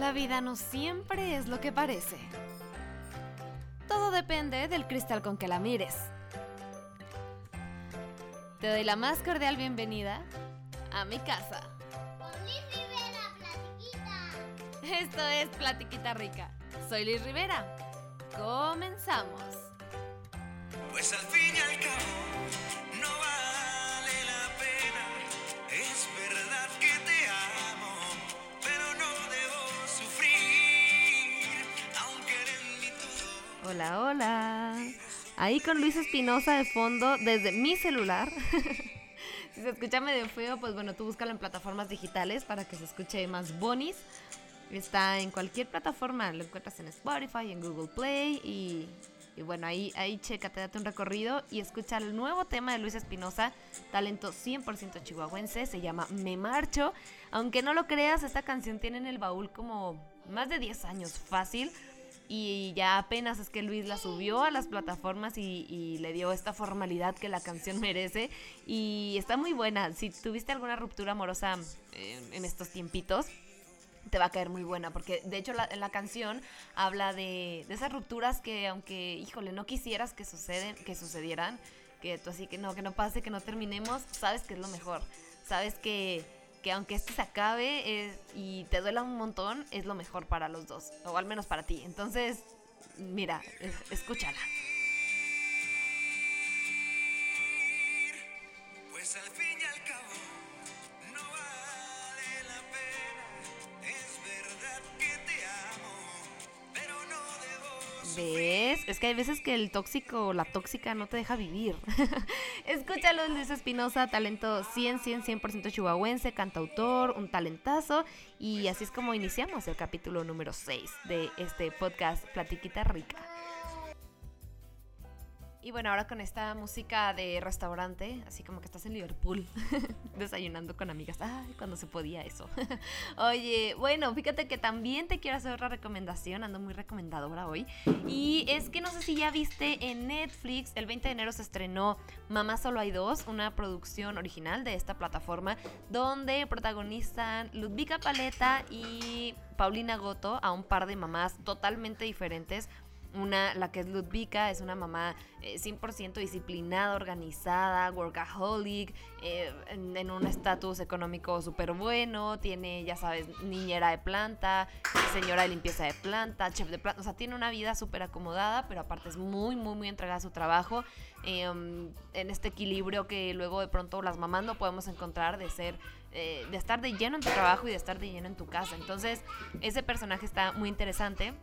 La vida no siempre es lo que parece. Todo depende del cristal con que la mires. Te doy la más cordial bienvenida a mi casa. Con Liz Rivera, platiquita. Esto es Platiquita Rica. Soy Liz Rivera. Comenzamos. Pues al fin y al cabo Hola, hola. Ahí con Luis Espinosa de fondo desde mi celular. si se escucha medio feo, pues bueno, tú búscalo en plataformas digitales para que se escuche más bonis. Está en cualquier plataforma, lo encuentras en Spotify, en Google Play y, y bueno, ahí, ahí chécate, date un recorrido y escucha el nuevo tema de Luis Espinosa, talento 100% chihuahuense, se llama Me Marcho. Aunque no lo creas, esta canción tiene en el baúl como más de 10 años fácil y ya apenas es que Luis la subió a las plataformas y, le dio esta formalidad que la canción merece y está muy buena. Si tuviste alguna ruptura amorosa en estos tiempitos, te va a caer muy buena, porque de hecho la, la canción habla de, de, esas rupturas que aunque, híjole, no quisieras que, suceden, que sucedieran, que tú así que no, que no pase, que no terminemos, sabes que es lo mejor, sabes que, que aunque esto se acabe es, y te duela un montón, es lo mejor para los dos, o al menos para ti. Entonces, mira, es, escúchala. Pues al fin y al cabo no vale la pena. Es verdad que te amo, pero no debo. ¿Ves? Es que hay veces que el tóxico o la tóxica no te deja vivir. Escúchalo, Luis Espinosa, talento 100, 100, 100% chihuahuense, cantautor, un talentazo. Y así es como iniciamos el capítulo número 6 de este podcast Platiquita Rica. Y bueno, ahora con esta música de restaurante, así como que estás en Liverpool, desayunando con amigas. Ay, cuando se podía eso. Oye, bueno, fíjate que también te quiero hacer otra recomendación, ando muy recomendadora hoy. Y es que no sé si ya viste en Netflix, el 20 de enero se estrenó Mamá Solo Hay Dos, una producción original de esta plataforma, donde protagonizan Ludvika Paleta y Paulina Goto a un par de mamás totalmente diferentes una, la que es Ludvika, es una mamá eh, 100% disciplinada, organizada, workaholic, eh, en, un estatus económico súper bueno, tiene, ya sabes, niñera de planta, señora de limpieza de planta, chef de planta, o sea, tiene una vida súper acomodada, pero aparte es muy, muy, muy entregada a su trabajo, eh, en este equilibrio que luego de pronto las mamás no podemos encontrar de ser, eh, de estar de lleno en tu trabajo y de estar de lleno en tu casa. Entonces, ese personaje está muy interesante.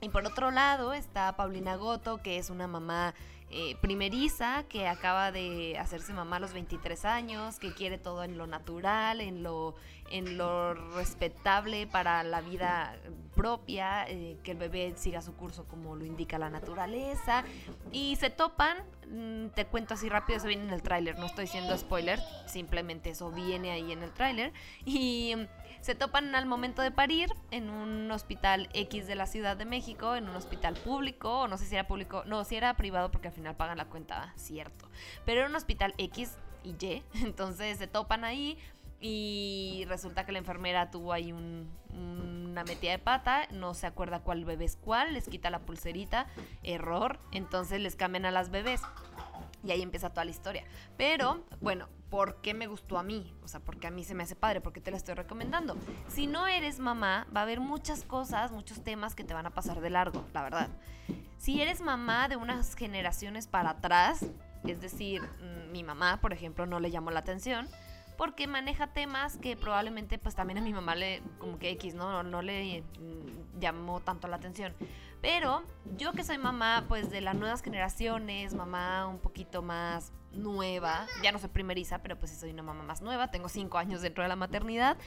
Y por otro lado está Paulina Goto, que es una mamá eh, primeriza, que acaba de hacerse mamá a los 23 años, que quiere todo en lo natural, en lo, en lo respetable para la vida propia, eh, que el bebé siga su curso como lo indica la naturaleza. Y se topan, mmm, te cuento así rápido, eso viene en el tráiler, no estoy diciendo spoiler, simplemente eso viene ahí en el tráiler. Y se topan al momento de parir en un hospital X de la Ciudad de México, en un hospital público, o no sé si era público, no, si era privado porque al final pagan la cuenta, cierto. Pero era un hospital X y Y, entonces se topan ahí y resulta que la enfermera tuvo ahí un, una metida de pata, no se acuerda cuál bebé es cuál, les quita la pulserita, error, entonces les cambian a las bebés. Y ahí empieza toda la historia. Pero, bueno, ¿por qué me gustó a mí? O sea, porque a mí se me hace padre, porque te la estoy recomendando. Si no eres mamá, va a haber muchas cosas, muchos temas que te van a pasar de largo, la verdad. Si eres mamá de unas generaciones para atrás, es decir, mi mamá, por ejemplo, no le llamó la atención, porque maneja temas que probablemente pues también a mi mamá le como que X, ¿no? No, le mm, llamó tanto la atención. Pero yo que soy mamá pues de las nuevas generaciones, mamá un poquito más nueva, ya no soy primeriza, pero pues soy una mamá más nueva, tengo cinco años dentro de la maternidad.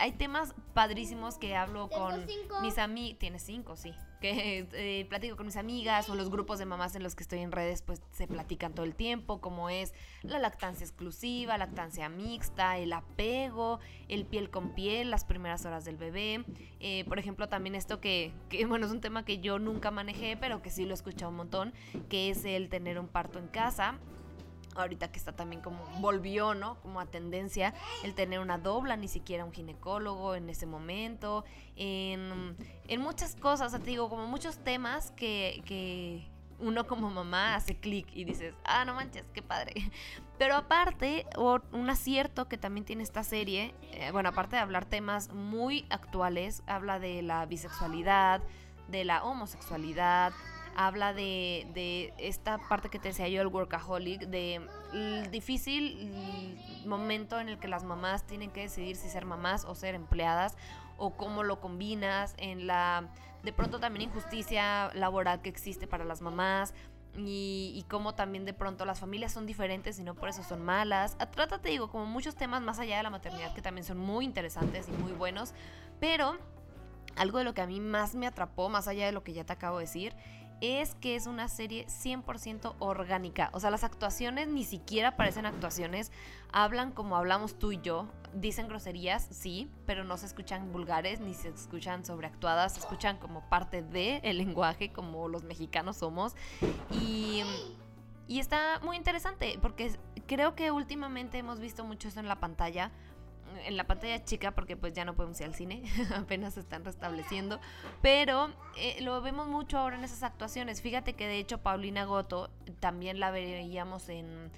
Hay temas padrísimos que hablo Tengo con cinco. mis amigas. Tienes cinco, sí. Que eh, platico con mis amigas o los grupos de mamás en los que estoy en redes, pues se platican todo el tiempo, como es la lactancia exclusiva, lactancia mixta, el apego, el piel con piel, las primeras horas del bebé. Eh, por ejemplo, también esto que, que, bueno, es un tema que yo nunca manejé, pero que sí lo he escuchado un montón, que es el tener un parto en casa ahorita que está también como volvió, ¿no? Como a tendencia el tener una dobla, ni siquiera un ginecólogo en ese momento, en, en muchas cosas, o te digo, como muchos temas que, que uno como mamá hace clic y dices, ah, no manches, qué padre. Pero aparte, un acierto que también tiene esta serie, eh, bueno, aparte de hablar temas muy actuales, habla de la bisexualidad, de la homosexualidad, habla de, esta parte que te decía yo, el workaholic, de el difícil momento en el que las mamás tienen que decidir si ser mamás o ser empleadas, o cómo lo combinas, en la de pronto también injusticia laboral que existe para las mamás. Y, y cómo también de pronto las familias son diferentes y no por eso son malas. Trata, te digo, como muchos temas más allá de la maternidad que también son muy interesantes y muy buenos. Pero algo de lo que a mí más me atrapó, más allá de lo que ya te acabo de decir, es que es una serie 100% orgánica. O sea, las actuaciones ni siquiera parecen actuaciones. Hablan como hablamos tú y yo. Dicen groserías, sí, pero no se escuchan vulgares ni se escuchan sobreactuadas. Se escuchan como parte del el lenguaje, como los mexicanos somos. Y, y está muy interesante porque creo que últimamente hemos visto mucho eso en la pantalla en la pantalla chica porque pues ya no podemos ir al cine, apenas se están restableciendo, pero eh, lo vemos mucho ahora en esas actuaciones. Fíjate que de hecho Paulina Goto también la veíamos en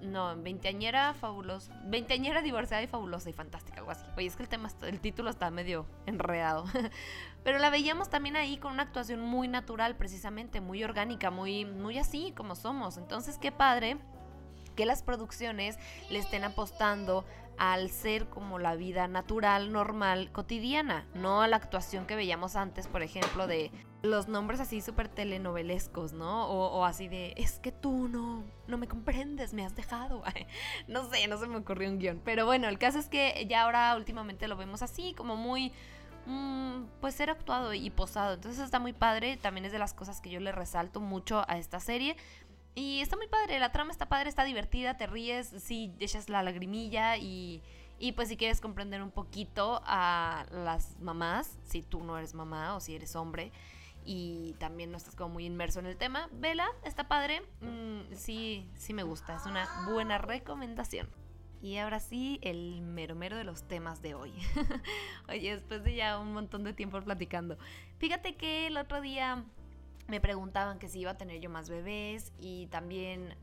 no, veinteañera fabulosa, veinteañera divorciada y fabulosa y fantástica, algo así. Oye, es que el tema, el título está medio enredado. Pero la veíamos también ahí con una actuación muy natural, precisamente, muy orgánica, muy, muy así como somos. Entonces, qué padre que las producciones le estén apostando al ser como la vida natural, normal, cotidiana, no a la actuación que veíamos antes, por ejemplo, de los nombres así súper telenovelescos, ¿no? O, así de, es que tú no, no me comprendes, me has dejado. no sé, no se me ocurrió un guion. Pero bueno, el caso es que ya ahora últimamente lo vemos así, como muy mm, pues ser actuado y posado. Entonces está muy padre. También es de las cosas que yo le resalto mucho a esta serie. Y está muy padre, la trama está padre, está divertida, te ríes, sí, echas la lagrimilla y, y pues si quieres comprender un poquito a las mamás, si tú no eres mamá o si eres hombre y también no estás como muy inmerso en el tema, vela, está padre, mm, sí, sí me gusta, es una buena recomendación. Y ahora sí, el mero mero de los temas de hoy. Oye, después de ya un montón de tiempo platicando. Fíjate que el otro día me preguntaban que si iba a tener yo más bebés y también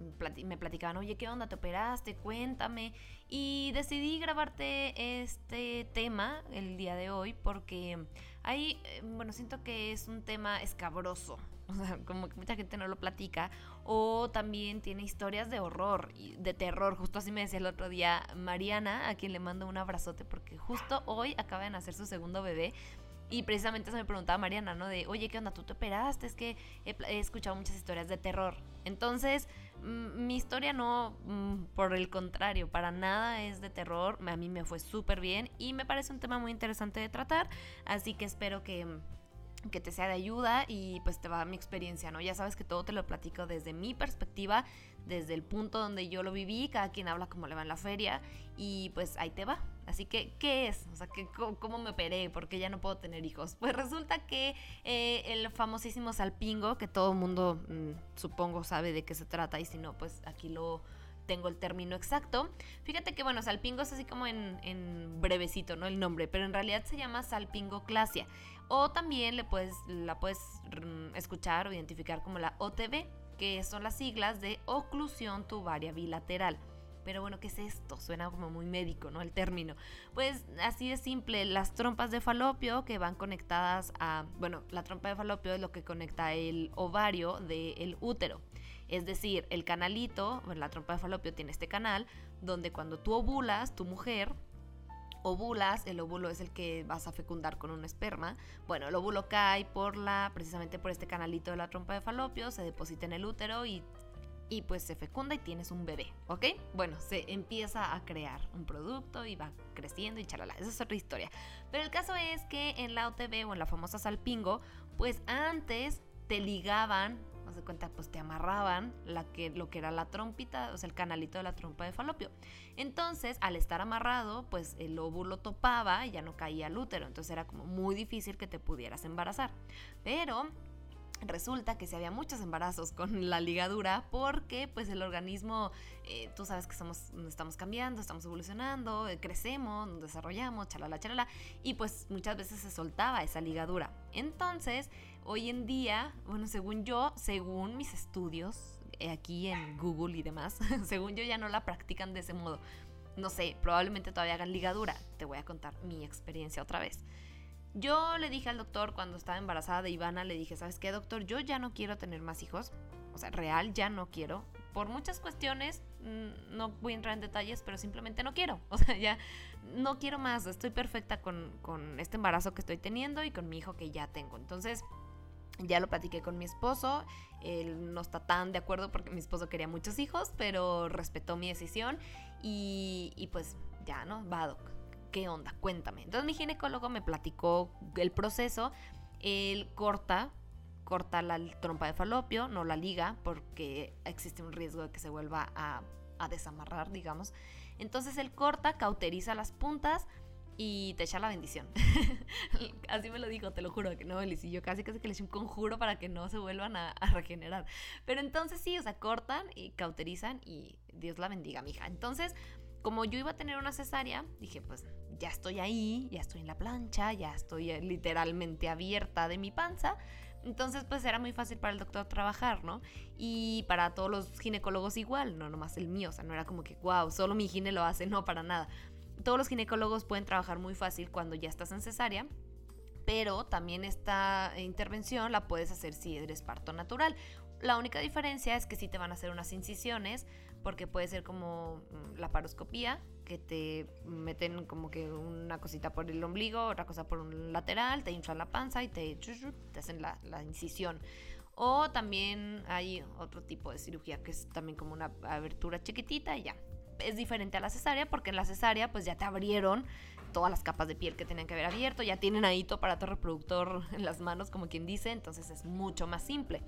me platicaban, oye, ¿qué onda? ¿Te operaste? Cuéntame. Y decidí grabarte este tema el día de hoy porque ahí, eh, bueno, siento que es un tema escabroso. O sea, como que mucha gente no lo platica. O también tiene historias de horror de terror. Justo así me decía el otro día Mariana, a quien le mando un abrazote porque justo hoy acaba de nacer su segundo bebé. Y precisamente se me preguntaba Mariana, ¿no? De, oye, ¿qué onda? ¿Tú te operaste? Es que he, escuchado muchas historias de terror. Entonces, mm, mi historia no, mm, por el contrario, para nada es de terror. A mí me fue súper bien y me parece un tema muy interesante de tratar. Así que espero que que te sea de ayuda y pues te va mi experiencia, ¿no? Ya sabes que todo te lo platico desde mi perspectiva, desde el punto donde yo lo viví, cada quien habla como le va en la feria y pues ahí te va. Así que, ¿qué es? O sea, ¿cómo, me operé? Porque ya no puedo tener hijos. Pues resulta que eh, el famosísimo salpingo, que todo el mundo mm, supongo sabe de qué se trata, y si no, pues aquí lo tengo el término exacto. Fíjate que, bueno, salpingo es así como en, en brevecito, ¿no? El nombre, pero en realidad se llama salpingoclasia. O también le puedes, la puedes mm, escuchar o identificar como la OTB, que son las siglas de oclusión tubaria bilateral. Pero bueno, ¿qué es esto? Suena como muy médico, ¿no? El término. Pues así de simple, las trompas de falopio que van conectadas a, bueno, la trompa de falopio es lo que conecta el ovario del útero. Es decir, el canalito, la trompa de falopio tiene este canal donde cuando tú ovulas, tu mujer, ovulas, el óvulo es el que vas a fecundar con un esperma. Bueno, el óvulo cae por la, precisamente por este canalito de la trompa de falopio, se deposita en el útero y y pues se fecunda y tienes un bebé, ¿ok? Bueno, se empieza a crear un producto y va creciendo y chalala, esa es otra historia. Pero el caso es que en la OTB o en la famosa Salpingo, pues antes te ligaban, no se cuenta, pues te amarraban lo que era la trompita, o sea, el canalito de la trompa de falopio. Entonces, al estar amarrado, pues el óvulo topaba y ya no caía al útero, entonces era como muy difícil que te pudieras embarazar. Pero Resulta que si había muchos embarazos con la ligadura porque pues el organismo, eh, tú sabes que estamos cambiando, estamos evolucionando, eh, crecemos, nos desarrollamos, chalala, chalala, y pues muchas veces se soltaba esa ligadura. Entonces, hoy en día, bueno, según yo, según mis estudios, eh, aquí en Google y demás, según yo ya no la practican de ese modo. No sé, probablemente todavía hagan ligadura. Te voy a contar mi experiencia otra vez. Yo le dije al doctor cuando estaba embarazada de Ivana, le dije, ¿sabes qué, doctor? Yo ya no quiero tener más hijos. O sea, real, ya no quiero. Por muchas cuestiones, mm, no voy a entrar en detalles, pero simplemente no quiero. O sea, ya no quiero más. Estoy perfecta con, con este embarazo que estoy teniendo y con mi hijo que ya tengo. Entonces, ya lo platiqué con mi esposo, él no está tan de acuerdo porque mi esposo quería muchos hijos, pero respetó mi decisión y, y pues ya, ¿no? Va. ¿qué onda? Cuéntame. Entonces mi ginecólogo me platicó el proceso. Él corta, corta la trompa de falopio, no la liga, porque existe un riesgo de que se vuelva a, desamarrar, digamos. Entonces él corta, cauteriza las puntas y te echa la bendición. Así me lo dijo, te lo juro, que no, y yo casi casi que le eché un conjuro para que no se vuelvan a, a, regenerar. Pero entonces sí, o sea, cortan y cauterizan y Dios la bendiga, mija. Entonces, como yo iba a tener una cesárea, dije, pues ya estoy ahí, ya estoy en la plancha, ya estoy eh, literalmente abierta de mi panza. Entonces, pues era muy fácil para el doctor trabajar, ¿no? Y para todos los ginecólogos igual, no nomás el mío, o sea, no era como que, wow, solo mi gine lo hace, no, para nada. Todos los ginecólogos pueden trabajar muy fácil cuando ya estás en cesárea, pero también esta intervención la puedes hacer si eres parto natural. La única diferencia es que sí te van a hacer unas incisiones porque puede ser como mm, la paroscopía, que te meten como que una cosita por el ombligo, otra cosa por un lateral, te inflan la panza y te, hacen la, la incisión. O también hay otro tipo de cirugía que es también como una abertura chiquitita y ya. Es diferente a la cesárea porque en la cesárea pues ya te abrieron todas las capas de piel que tenían que haber abierto, ya tienen ahí tu aparato reproductor en las manos como quien dice, entonces es mucho más simple.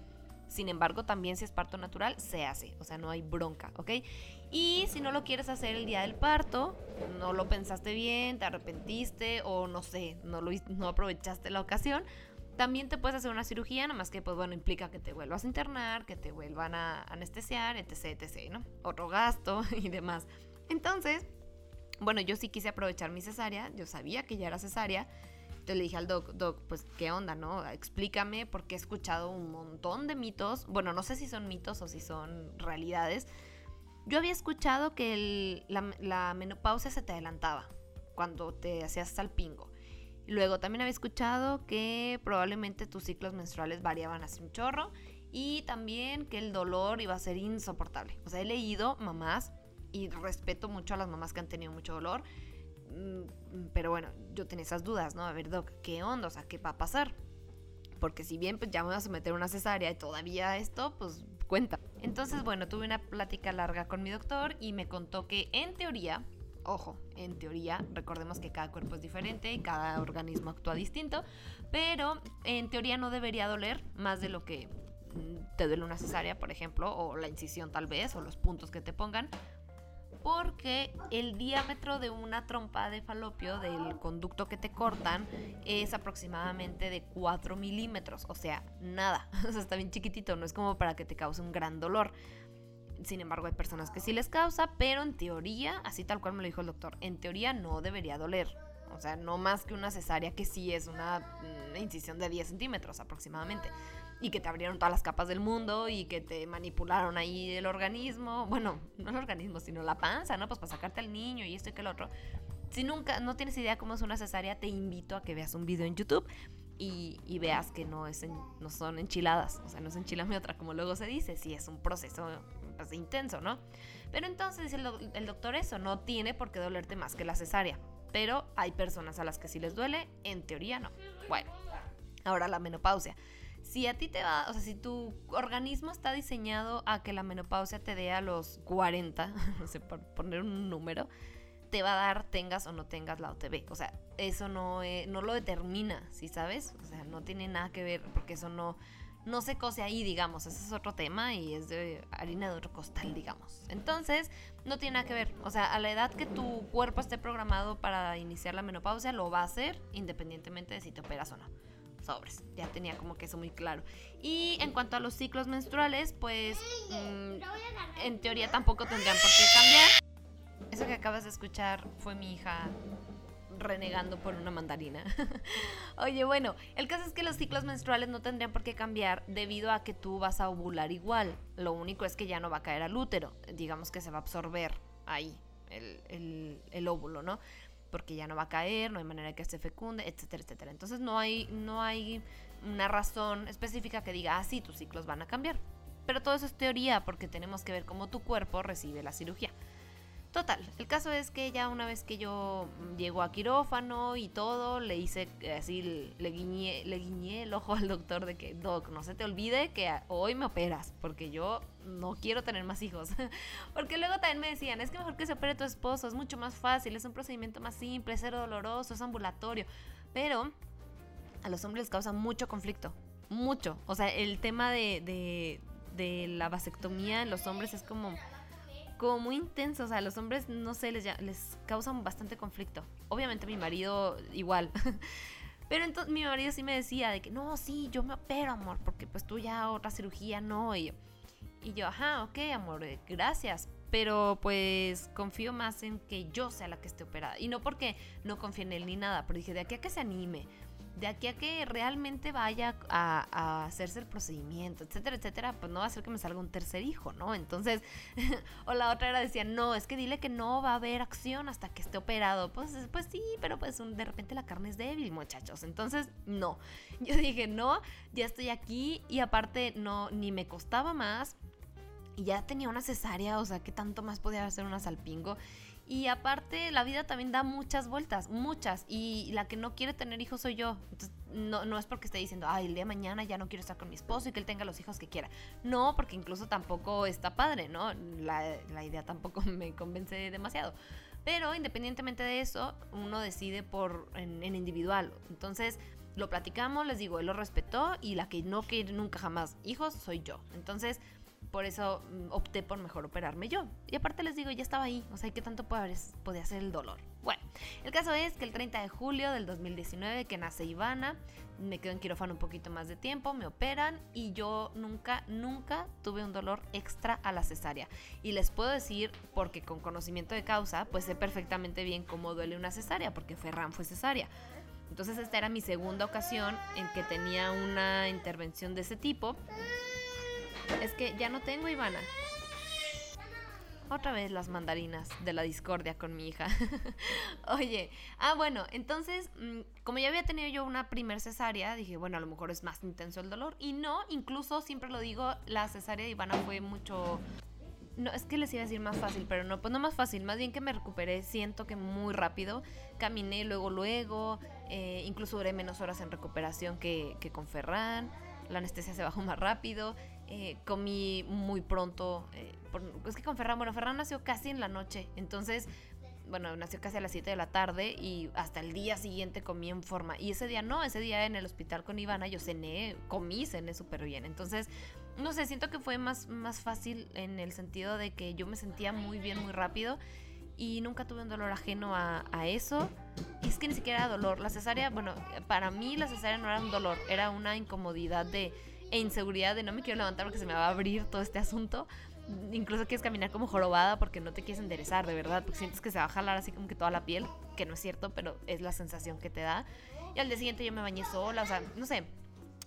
Sin embargo, también si es parto natural, se hace. O sea, no hay bronca, ¿ok? Y si no lo quieres hacer el día del parto, no lo pensaste bien, te arrepentiste o no sé, no, lo, no aprovechaste la ocasión, también te puedes hacer una cirugía, nada más que, pues bueno, implica que te vuelvas a internar, que te vuelvan a anestesiar, etc, etc, ¿no? Otro gasto y demás. Entonces, bueno, yo sí quise aprovechar mi cesárea, yo sabía que ya era cesárea le dije al doc, doc, pues qué onda, ¿no? Explícame porque he escuchado un montón de mitos. Bueno, no sé si son mitos o si son realidades. Yo había escuchado que la, menopausia se te adelantaba cuando te hacías salpingo. Luego también había escuchado que probablemente tus ciclos menstruales variaban así un chorro y también que el dolor iba a ser insoportable. O sea, he leído mamás y respeto mucho a las mamás que han tenido mucho dolor Mm, pero bueno, yo tenía esas dudas, ¿no? A ver, Doc, ¿qué onda? O sea, ¿qué va a pasar? Porque si bien pues, ya me voy a someter a una cesárea y todavía esto, pues cuenta. Entonces, bueno, tuve una plática larga con mi doctor y me contó que en teoría, ojo, en teoría, recordemos que cada cuerpo es diferente y cada organismo actúa distinto, pero en teoría no debería doler más de lo que mm, te duele una cesárea, por ejemplo, o la incisión tal vez, o los puntos que te pongan, porque el diámetro de una trompa de falopio del conducto que te cortan es aproximadamente de 4 milímetros, o sea, nada, o sea, está bien chiquitito, no es como para que te cause un gran dolor. Sin embargo, hay personas que sí les causa, pero en teoría, así tal cual me lo dijo el doctor, en teoría no debería doler. O sea, no más que una cesárea que sí es una, incisión de 10 centímetros aproximadamente y que te abrieron todas las capas del mundo y que te manipularon ahí el organismo, bueno, no el organismo, sino la panza, ¿no? Pues para sacarte al niño y esto y que el otro. Si nunca, no tienes idea cómo es una cesárea, te invito a que veas un video en YouTube y, veas que no, es no son enchiladas, o sea, no es enchilame otra, como luego se dice, sí es un proceso pues, intenso, ¿no? Pero entonces dice el, doctor eso, no tiene por qué dolerte más que la cesárea, pero hay personas a las que sí les duele, en teoría no. Bueno, ahora la menopausia si a ti te va, o sea, si tu organismo está diseñado a que la menopausia te dé a los 40, no sé, por poner un número, te va a dar tengas o no tengas la OTB. O sea, eso no, eh, no lo determina, ¿sí sabes? O sea, no tiene nada que ver porque eso no, no se cose ahí, digamos. Ese es otro tema y es de harina de otro costal, digamos. Entonces, no tiene nada que ver. O sea, a la edad que tu cuerpo esté programado para iniciar la menopausia, lo va a hacer independientemente de si te operas o no sobres. Ya tenía como que eso muy claro. Y en cuanto a los ciclos menstruales, pues mm, en teoría tampoco tendrían por qué cambiar. Eso que acabas de escuchar fue mi hija renegando por una mandarina. Oye, bueno, el caso es que los ciclos menstruales no tendrían por qué cambiar debido a que tú vas a ovular igual. Lo único es que ya no va a caer al útero. Digamos que se va a absorber ahí el, el- óvulo, ¿no? Porque ya no va a caer, no hay manera que se fecunde, etcétera, etcétera. Entonces no hay, no hay una razón específica que diga, ah, sí, tus ciclos van a cambiar. Pero todo eso es teoría porque tenemos que ver cómo tu cuerpo recibe la cirugía. Total, el caso es que ya una vez que yo llego a quirófano y todo, le hice así, le guiñé, el ojo al doctor de que, Doc, no se te olvide que hoy me operas, porque yo no quiero tener más hijos. porque luego también me decían, es que mejor que se opere tu esposo, es mucho más fácil, es un procedimiento más simple, es doloroso, es ambulatorio. Pero a los hombres les causa mucho conflicto, mucho. O sea, el tema de, de, de la vasectomía en los hombres es como como muy intenso. O sea, los hombres, no sé, les, les causan bastante conflicto. Obviamente mi marido igual. Pero entonces mi marido sí me decía de que, no, sí, yo me opero, amor, porque pues tú ya otra cirugía no. Y y yo ajá, ok, amor, eh, gracias. Pero pues confío más en que yo sea la que esté operada. Y no porque no confíe en él ni nada, pero dije, de aquí a que se anime, de aquí a que realmente vaya a, hacerse el procedimiento, etcétera, etcétera, pues no va a ser que me salga un tercer hijo, ¿no? Entonces, o la otra era decía, no, es que dile que no va a haber acción hasta que esté operado. Pues, pues sí, pero pues de repente la carne es débil, muchachos. Entonces, no. Yo dije, no, ya estoy aquí y aparte no, ni me costaba más. Y ya tenía una cesárea, o sea, ¿qué tanto más podía hacer una salpingo? Y aparte, la vida también da muchas vueltas, muchas. Y la que no quiere tener hijos soy yo. Entonces, no, no es porque esté diciendo, ay, el día de mañana ya no quiero estar con mi esposo y que él tenga los hijos que quiera. No, porque incluso tampoco está padre, ¿no? La, la idea tampoco me convence demasiado. Pero independientemente de eso, uno decide por en, en individual. Entonces, lo platicamos, les digo, él lo respetó y la que no quiere nunca jamás hijos soy yo. Entonces, por eso mm, opté por mejor operarme yo. Y aparte les digo, ya estaba ahí, o sea, ¿qué tanto podía ser el dolor? Bueno, el caso es que el 30 de julio del 2019 que nace Ivana, me quedo en quirófano un poquito más de tiempo, me operan y yo nunca, nunca tuve un dolor extra a la cesárea. Y les puedo decir, porque con conocimiento de causa, pues sé perfectamente bien cómo duele una cesárea, porque Ferran fue cesárea. Entonces esta era mi segunda ocasión en que tenía una intervención de ese tipo. Es que ya no tengo Ivana. Otra vez las mandarinas de la discordia con mi hija. Oye, ah, bueno, entonces, mm, como ya había tenido yo una primer cesárea, dije, bueno, a lo mejor es más intenso el dolor. Y no, incluso, siempre lo digo, la cesárea de Ivana fue mucho... No, es que les iba a decir más fácil, pero no, pues no más fácil, más bien que me recuperé, siento que muy rápido, caminé luego, luego, eh, incluso duré menos horas en recuperación que, que con Ferran, la anestesia se bajó más rápido, eh, comí muy pronto, eh, es que con Ferran, bueno, Ferran nació casi en la noche, entonces, bueno, nació casi a las 7 de la tarde y hasta el día siguiente comí en forma, y ese día no, ese día en el hospital con Ivana yo cené, comí, cené súper bien, entonces no sé, siento que fue más, más fácil en el sentido de que yo me sentía muy bien, muy rápido y nunca tuve un dolor ajeno a, a eso. Es que ni siquiera era dolor. La cesárea, bueno, para mí la cesárea no era un dolor, era una incomodidad de, e inseguridad de no me quiero levantar porque se me va a abrir todo este asunto. Incluso quieres caminar como jorobada porque no te quieres enderezar, de verdad, porque sientes que se va a jalar así como que toda la piel, que no es cierto, pero es la sensación que te da. Y al día siguiente yo me bañé sola, o sea, no sé,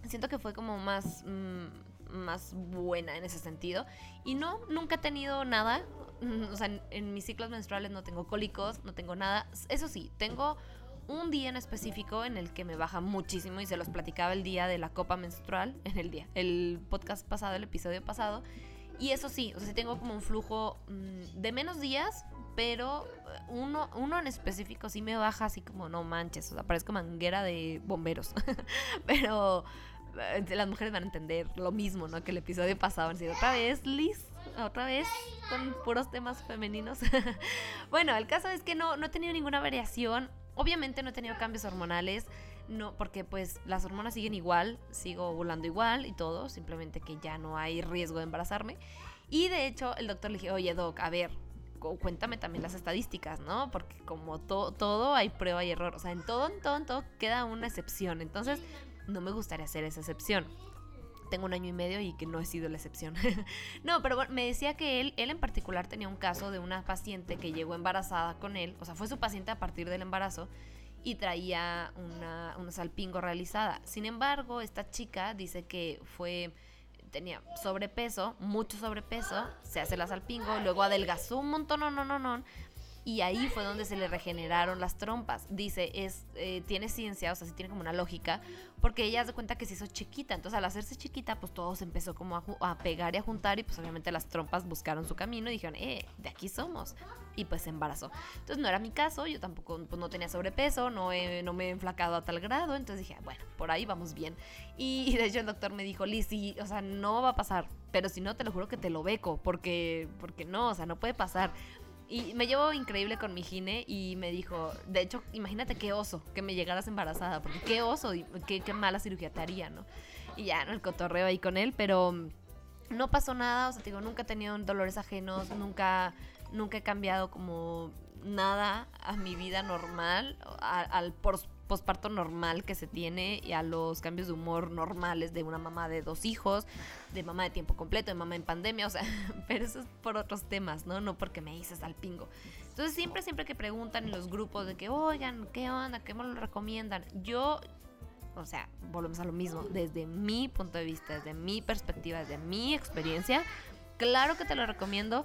siento que fue como más, mm, más buena en ese sentido. Y no, nunca he tenido nada. O sea, en, en mis ciclos menstruales no tengo cólicos, no tengo nada. Eso sí, tengo un día en específico en el que me baja muchísimo y se los platicaba el día de la copa menstrual, en el día, el podcast pasado, el episodio pasado. Y eso sí, o sea, tengo como un flujo mm, de menos días, pero eh, uno, uno en específico sí me baja así como no manches, o sea, parezco manguera de bomberos. pero eh, las mujeres van a entender lo mismo, ¿no? Que el episodio pasado. Han sido otra vez, Liz, otra vez con puros temas femeninos. bueno, el caso es que no, no he tenido ninguna variación. Obviamente no he tenido cambios hormonales, no, porque pues las hormonas siguen igual, sigo ovulando igual y todo, simplemente que ya no hay riesgo de embarazarme. Y de hecho el doctor le dije, oye doc, a ver, cu- cuéntame también las estadísticas, ¿no? Porque como to- todo hay prueba y error, o sea, en todo, en todo, en todo queda una excepción. Entonces no me gustaría ser esa excepción tengo un año y medio y que no he sido la excepción. no, pero me decía que él, él en particular tenía un caso de una paciente que llegó embarazada con él, o sea, fue su paciente a partir del embarazo y traía una, una salpingo realizada. Sin embargo, esta chica dice que fue tenía sobrepeso, mucho sobrepeso, se hace la salpingo, luego adelgazó un montón, no, no, no, no, y ahí fue donde se le regeneraron las trompas. Dice, es eh, tiene ciencia, o sea, sí tiene como una lógica, porque ella se cuenta que se hizo chiquita, entonces al hacerse chiquita, pues todo se empezó como a, pegar y a juntar y pues obviamente las trompas buscaron su camino y dijeron, eh, de aquí somos. Y pues se embarazó. Entonces no era mi caso, yo tampoco pues, no tenía sobrepeso, no, no me he enflacado a tal grado, entonces dije, bueno, por ahí vamos bien. Y, de hecho el doctor me dijo, Liz, o sea, no va a pasar, pero si no, te lo juro que te lo beco, porque, porque no, o sea, no puede pasar. Y me llevo increíble con mi gine y me dijo, de hecho, imagínate qué oso que me llegaras embarazada, porque qué oso, y qué, qué mala cirugía te haría, ¿no? Y ya. El cotorreo ahí con él, pero no pasó nada, o sea, te digo, nunca he tenido dolores ajenos, nunca, nunca he cambiado como nada a mi vida normal, al por, posparto normal que se tiene y a los cambios de humor normales de una mamá de dos hijos, de mamá de tiempo completo, de mamá en pandemia, o sea, pero eso es por otros temas, ¿no? No porque me dices al pingo. Entonces siempre, siempre que preguntan en los grupos de que, oigan, ¿qué onda? ¿Qué me lo recomiendan? Yo, o sea, volvemos a lo mismo, desde mi punto de vista, desde mi perspectiva, desde mi experiencia, claro que te lo recomiendo,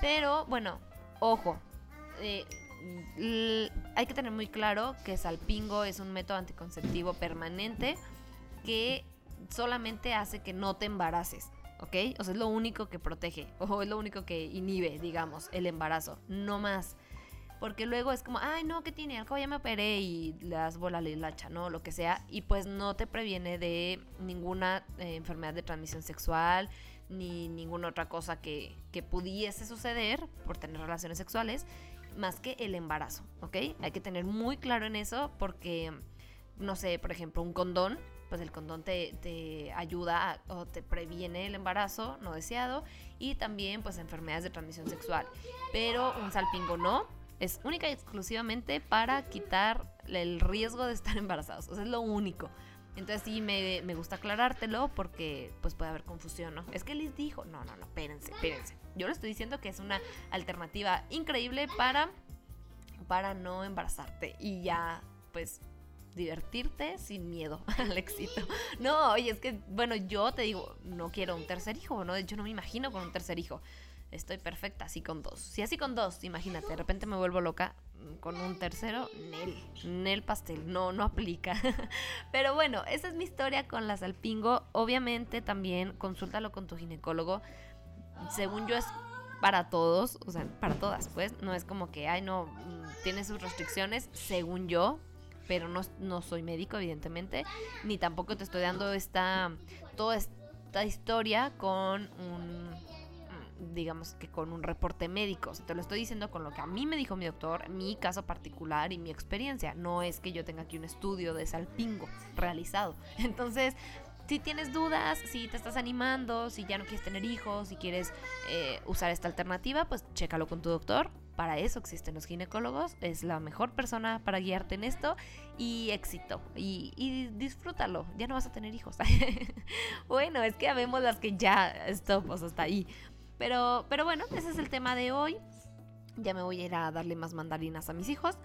pero bueno, ojo, eh, hay que tener muy claro que Salpingo es un método anticonceptivo permanente que solamente hace que no te embaraces. ¿Ok? O sea, es lo único que protege, o es lo único que inhibe, digamos, el embarazo, no más. Porque luego es como, ay, no, ¿qué tiene? Al cabo ya me operé y las bolas la hilacha, ¿no? Lo que sea. Y pues no te previene de ninguna eh, enfermedad de transmisión sexual, ni ninguna otra cosa que pudiese suceder por tener relaciones sexuales más que el embarazo, ¿ok? Hay que tener muy claro en eso porque, no sé, por ejemplo, un condón, pues el condón te, ayuda o te previene el embarazo no deseado y también pues enfermedades de transmisión sexual. Pero un salpingo no, es única y exclusivamente para quitar el riesgo de estar embarazados, o es lo único. Entonces sí me, me gusta aclarártelo porque pues puede haber confusión, ¿no? Es que Liz dijo, no, no, no, espérense, espérense. Yo le estoy diciendo que es una alternativa increíble para, para no embarazarte y ya, pues, divertirte sin miedo al éxito. No, oye, es que, bueno, yo te digo, no quiero un tercer hijo, ¿no? De hecho, no me imagino con un tercer hijo. Estoy perfecta así con dos. Si así con dos, imagínate, de repente me vuelvo loca mm, con un tercero, Nel, Nel pastel, no, no aplica. Pero bueno, esa es mi historia con la salpingo. Obviamente también consúltalo con tu ginecólogo según yo es para todos, o sea, para todas, pues, no es como que, ay, no, mm, tiene sus restricciones, según yo, pero no, no soy médico, evidentemente, ni tampoco te estoy dando esta, toda esta historia con un, digamos que con un reporte médico, o te lo estoy diciendo con lo que a mí me dijo mi doctor, mi caso particular y mi experiencia, no es que yo tenga aquí un estudio de salpingo realizado, entonces si tienes dudas, si te estás animando, si ya no quieres tener hijos, si quieres eh, usar esta alternativa, pues chécalo con tu doctor. Para eso existen los ginecólogos. Es la mejor persona para guiarte en esto. Y éxito. Y, disfrútalo. Ya no vas a tener hijos. bueno, es que vemos las que ya stop, pues hasta ahí. Pero, pero bueno, ese es el tema de hoy. Ya me voy a ir a darle más mandarinas a mis hijos.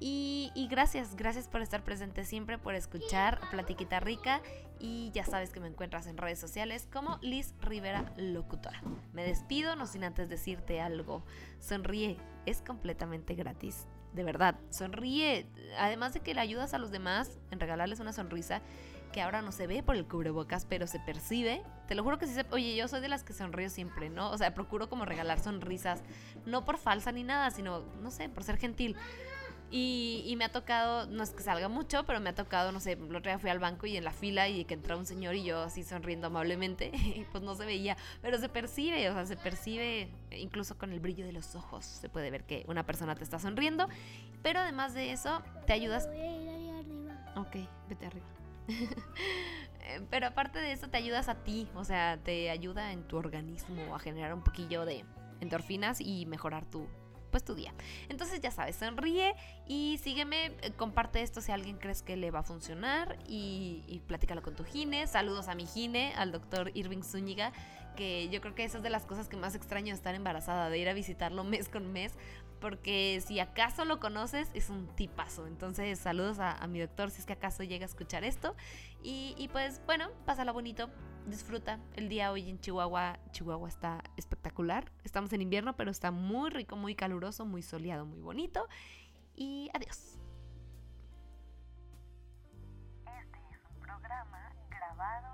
Y, gracias, gracias por estar presente siempre, por escuchar Platiquita Rica. Y ya sabes que me encuentras en redes sociales como Liz Rivera Locutora. Me despido, no sin antes decirte algo. Sonríe, es completamente gratis. De verdad, sonríe. Además de que le ayudas a los demás en regalarles una sonrisa que ahora no se ve por el cubrebocas, pero se percibe. Te lo juro que sí se... Oye, yo soy de las que sonrío siempre, ¿no? O sea, procuro como regalar sonrisas, no por falsa ni nada, sino, no sé, por ser gentil. Y, me ha tocado, no es que salga mucho, pero me ha tocado, no sé, el otro día fui al banco y en la fila y que entra un señor y yo así sonriendo amablemente, y pues no se veía, pero se percibe, o sea, se percibe incluso con el brillo de los ojos, se puede ver que una persona te está sonriendo, pero además de eso, te ayudas... Voy a ir ahí arriba. Ok, vete arriba. Pero aparte de eso, te ayudas a ti, o sea, te ayuda en tu organismo a generar un poquillo de endorfinas y mejorar tu, pues tu día. Entonces ya sabes, sonríe y sígueme, eh, comparte esto si alguien crees que le va a funcionar y, y platícalo con tu gine. Saludos a mi gine, al doctor Irving Zúñiga, que yo creo que esa es de las cosas que más extraño de estar embarazada, de ir a visitarlo mes con mes, porque si acaso lo conoces, es un tipazo. Entonces, saludos a, a mi doctor si es que acaso llega a escuchar esto. Y, y, pues, bueno, pásala bonito, disfruta. El día hoy en Chihuahua, Chihuahua está espectacular. Estamos en invierno, pero está muy rico, muy caluroso, muy soleado, muy bonito. Y adiós. Este es un programa grabado